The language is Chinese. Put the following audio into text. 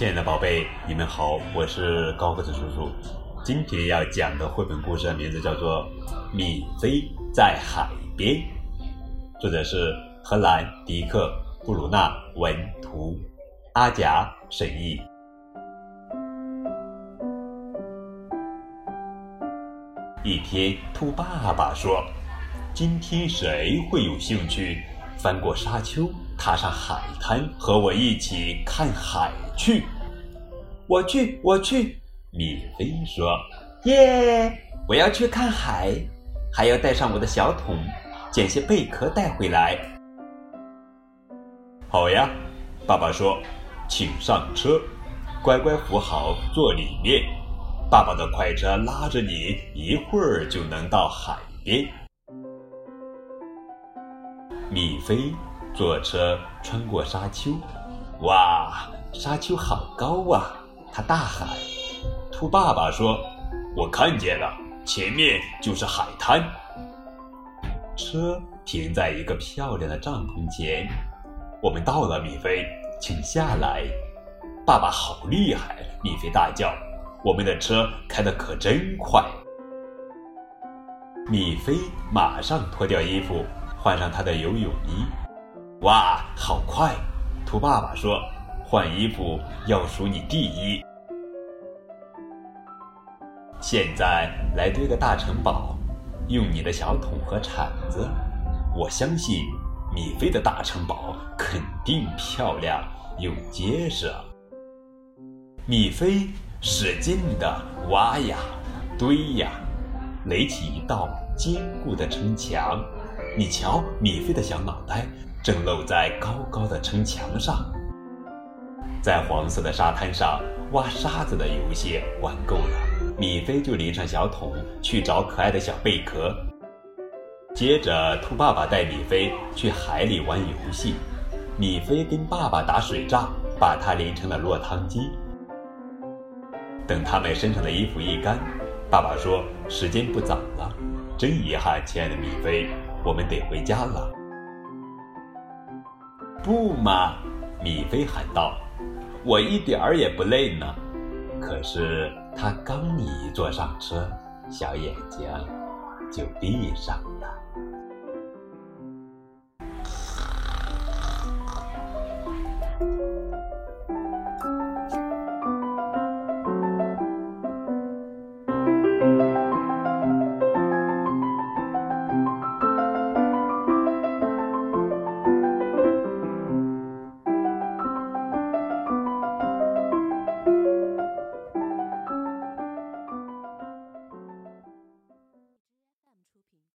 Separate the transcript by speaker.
Speaker 1: 亲爱的宝贝，你们好，我是高个子叔叔。今天要讲的绘本故事的名字叫做《米菲在海边》，作者是荷兰迪克·布鲁纳文图，阿贾审译。一天，兔爸爸说：“今天谁会有兴趣翻过沙丘，踏上海滩，和我一起看海去？”
Speaker 2: 我去，我去。
Speaker 1: 米菲说：“
Speaker 2: 耶，我要去看海，还要带上我的小桶，捡些贝壳带回来。”
Speaker 1: 好呀，爸爸说：“请上车，乖乖扶好坐里面。爸爸的快车拉着你，一会儿就能到海边。”米菲坐车穿过沙丘，哇，沙丘好高啊！他大喊。兔爸爸说：“我看见了，前面就是海滩。”车停在一个漂亮的帐篷前，我们到了，米菲，请下来。爸爸好厉害！米菲大叫：“我们的车开得可真快！”米菲马上脱掉衣服，换上他的游泳衣。哇，好快！兔爸爸说：“换衣服要数你第一。”现在来堆个大城堡，用你的小桶和铲子。我相信米菲的大城堡肯定漂亮又结实。米菲使劲地挖呀堆呀，垒起一道坚固的城墙。你瞧，米菲的小脑袋正露在高高的城墙上。在黄色的沙滩上挖沙子的游戏玩够了。米菲就拎上小桶去找可爱的小贝壳。接着，兔爸爸带米菲去海里玩游戏。米菲跟爸爸打水仗，把它淋成了落汤鸡。等他们身上的衣服一干，爸爸说：“时间不早了，真遗憾，亲爱的米菲，我们得回家了。”
Speaker 2: 不嘛，米菲喊道：“我一点儿也不累呢。”
Speaker 1: 可是。他刚一坐上车，小眼睛就闭上了。